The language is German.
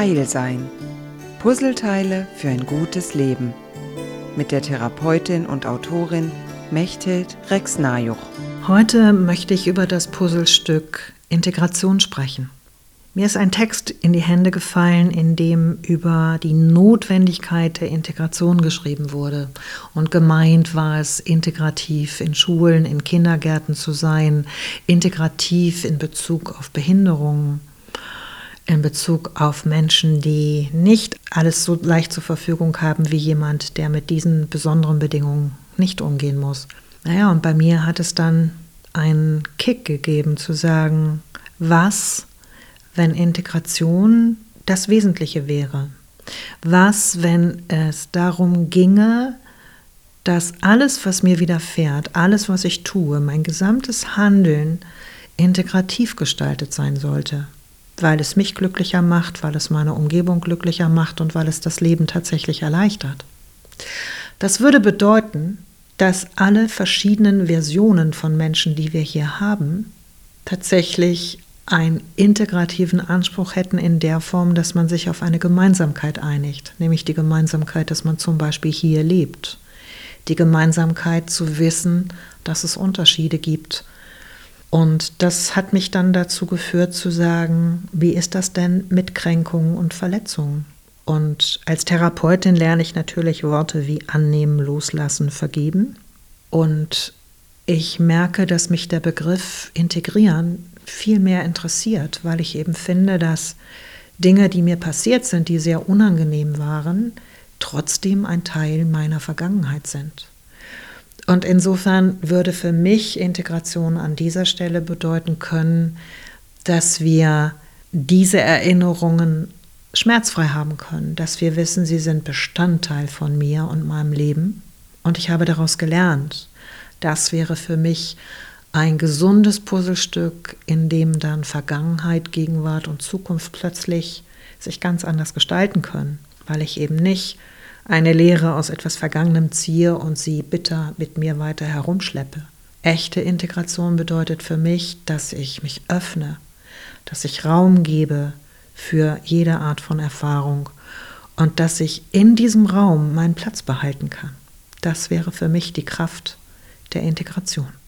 Heil sein. Puzzleteile für ein gutes Leben. Mit der Therapeutin und Autorin Mechthild Rex-Najuch. Heute möchte ich über das Puzzlestück Integration sprechen. Mir ist ein Text in die Hände gefallen, in dem über die Notwendigkeit der Integration geschrieben wurde. Und gemeint war es, integrativ in Schulen, in Kindergärten zu sein, integrativ in Bezug auf Behinderungen, in Bezug auf Menschen, die nicht alles so leicht zur Verfügung haben wie jemand, der mit diesen besonderen Bedingungen nicht umgehen muss. Naja, und bei mir hat es dann einen Kick gegeben zu sagen, was wenn Integration das Wesentliche wäre? Was, wenn es darum ginge, dass alles, was mir widerfährt, alles, was ich tue, mein gesamtes Handeln integrativ gestaltet sein sollte, weil es mich glücklicher macht, weil es meine Umgebung glücklicher macht und weil es das Leben tatsächlich erleichtert. Das würde bedeuten, dass alle verschiedenen Versionen von Menschen, die wir hier haben, tatsächlich einen integrativen Anspruch hätten in der Form, dass man sich auf eine Gemeinsamkeit einigt, nämlich die Gemeinsamkeit, dass man zum Beispiel hier lebt, die Gemeinsamkeit zu wissen, dass es Unterschiede gibt. Und das hat mich dann dazu geführt zu sagen, wie ist das denn mit Kränkungen und Verletzungen? Und als Therapeutin lerne ich natürlich Worte wie annehmen, loslassen, vergeben. Und ich merke, dass mich der Begriff integrieren viel mehr interessiert, weil ich eben finde, dass Dinge, die mir passiert sind, die sehr unangenehm waren, trotzdem ein Teil meiner Vergangenheit sind. Und insofern würde für mich Integration an dieser Stelle bedeuten können, dass wir diese Erinnerungen schmerzfrei haben können, dass wir wissen, sie sind Bestandteil von mir und meinem Leben. Und ich habe daraus gelernt. Das wäre für mich ein gesundes Puzzlestück, in dem dann Vergangenheit, Gegenwart und Zukunft plötzlich sich ganz anders gestalten können, weil ich eben nicht eine Lehre aus etwas Vergangenem ziehe und sie bitter mit mir weiter herumschleppe. Echte Integration bedeutet für mich, dass ich mich öffne, dass ich Raum gebe für jede Art von Erfahrung und dass ich in diesem Raum meinen Platz behalten kann. Das wäre für mich die Kraft der Integration.